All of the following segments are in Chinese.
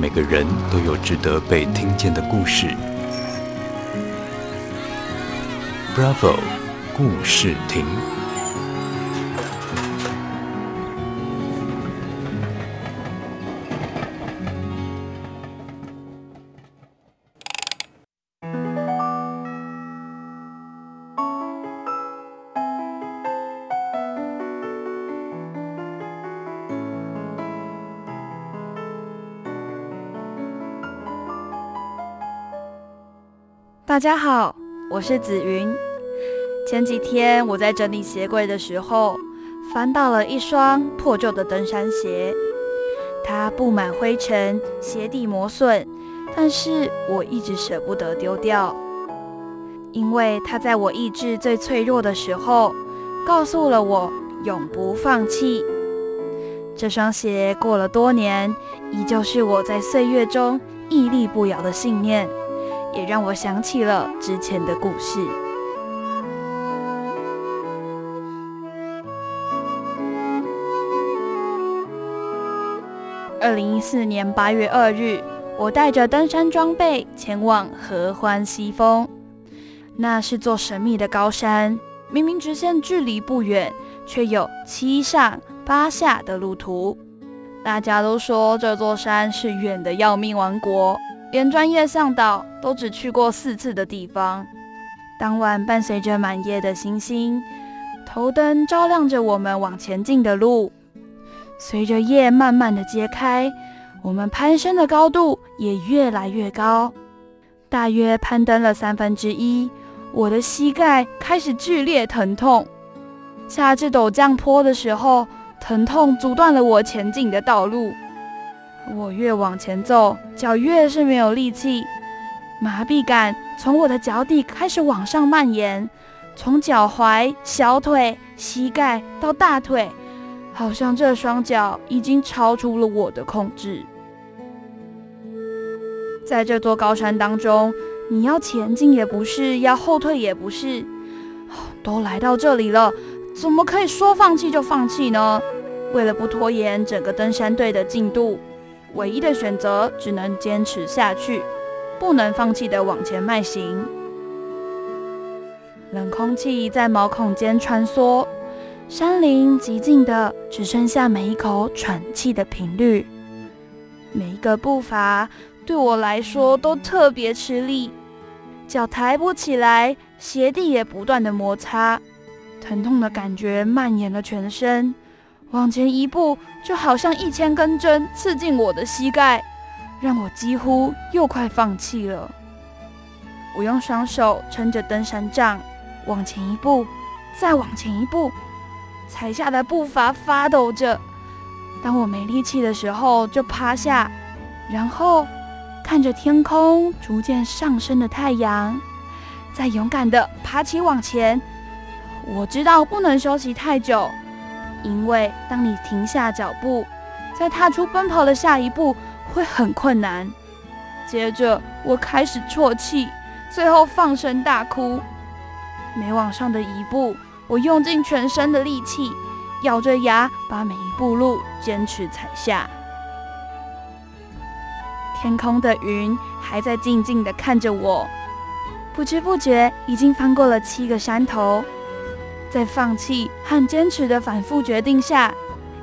每个人都有值得被听见的故事。Bravo，故事亭。大家好，我是紫云。前几天我在整理鞋柜的时候，翻到了一双破旧的登山鞋，它布满灰尘，鞋底磨损，但是我一直舍不得丢掉，因为它在我意志最脆弱的时候，告诉了我永不放弃。这双鞋过了多年，依旧是我在岁月中屹立不摇的信念。也让我想起了之前的故事。二零一四年八月二日，我带着登山装备前往合欢西峰。那是座神秘的高山，明明直线距离不远，却有七上八下的路途。大家都说这座山是远的要命王国。连专业向导都只去过四次的地方。当晚，伴随着满夜的星星，头灯照亮着我们往前进的路。随着夜慢慢的揭开，我们攀升的高度也越来越高。大约攀登了三分之一，我的膝盖开始剧烈疼痛。下至陡降坡的时候，疼痛阻断了我前进的道路。我越往前走，脚越是没有力气，麻痹感从我的脚底开始往上蔓延，从脚踝、小腿、膝盖到大腿，好像这双脚已经超出了我的控制。在这座高山当中，你要前进也不是，要后退也不是，都来到这里了，怎么可以说放弃就放弃呢？为了不拖延整个登山队的进度。唯一的选择只能坚持下去，不能放弃的往前迈行。冷空气在毛孔间穿梭，山林寂静的只剩下每一口喘气的频率。每一个步伐对我来说都特别吃力，脚抬不起来，鞋底也不断的摩擦，疼痛的感觉蔓延了全身。往前一步，就好像一千根针刺进我的膝盖，让我几乎又快放弃了。我用双手撑着登山杖，往前一步，再往前一步，踩下的步伐发抖着。当我没力气的时候，就趴下，然后看着天空逐渐上升的太阳，再勇敢地爬起往前。我知道不能休息太久。因为当你停下脚步，再踏出奔跑的下一步会很困难。接着我开始啜泣，最后放声大哭。每往上的一步，我用尽全身的力气，咬着牙把每一步路坚持踩下。天空的云还在静静地看着我，不知不觉已经翻过了七个山头。在放弃和坚持的反复决定下，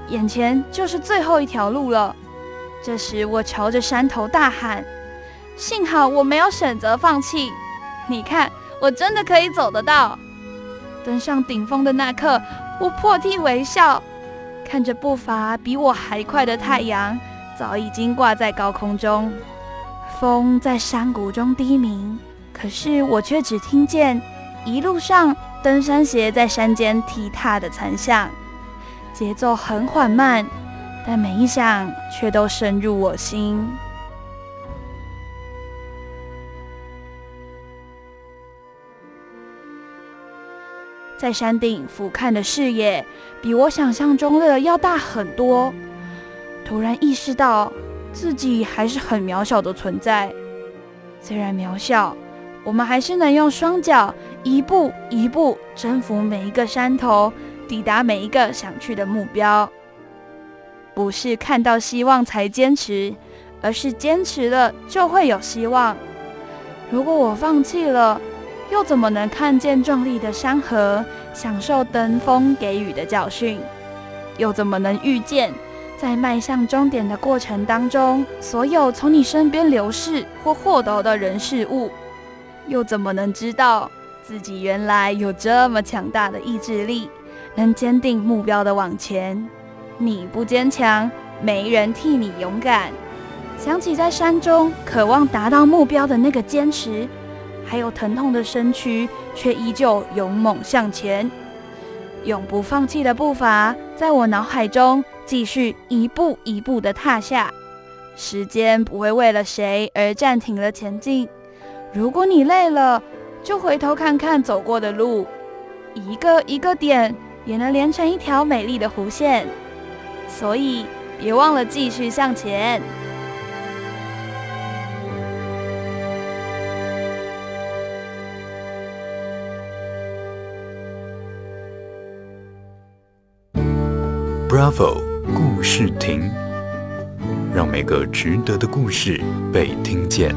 眼前就是最后一条路了。这时，我朝着山头大喊：“幸好我没有选择放弃！你看，我真的可以走得到！”登上顶峰的那刻，我破涕为笑，看着步伐比我还快的太阳，早已经挂在高空中。风在山谷中低鸣，可是我却只听见一路上。登山鞋在山间踢踏的残响，节奏很缓慢，但每一响却都深入我心。在山顶俯瞰的视野，比我想象中的要大很多。突然意识到自己还是很渺小的存在，虽然渺小。我们还是能用双脚一步一步征服每一个山头，抵达每一个想去的目标。不是看到希望才坚持，而是坚持了就会有希望。如果我放弃了，又怎么能看见壮丽的山河，享受登峰给予的教训？又怎么能遇见在迈向终点的过程当中，所有从你身边流逝或获得的人事物？又怎么能知道自己原来有这么强大的意志力，能坚定目标的往前？你不坚强，没人替你勇敢。想起在山中渴望达到目标的那个坚持，还有疼痛的身躯，却依旧勇猛向前，永不放弃的步伐，在我脑海中继续一步一步的踏下。时间不会为了谁而暂停了前进。如果你累了，就回头看看走过的路，一个一个点也能连成一条美丽的弧线。所以，别忘了继续向前。Bravo，故事亭，让每个值得的故事被听见。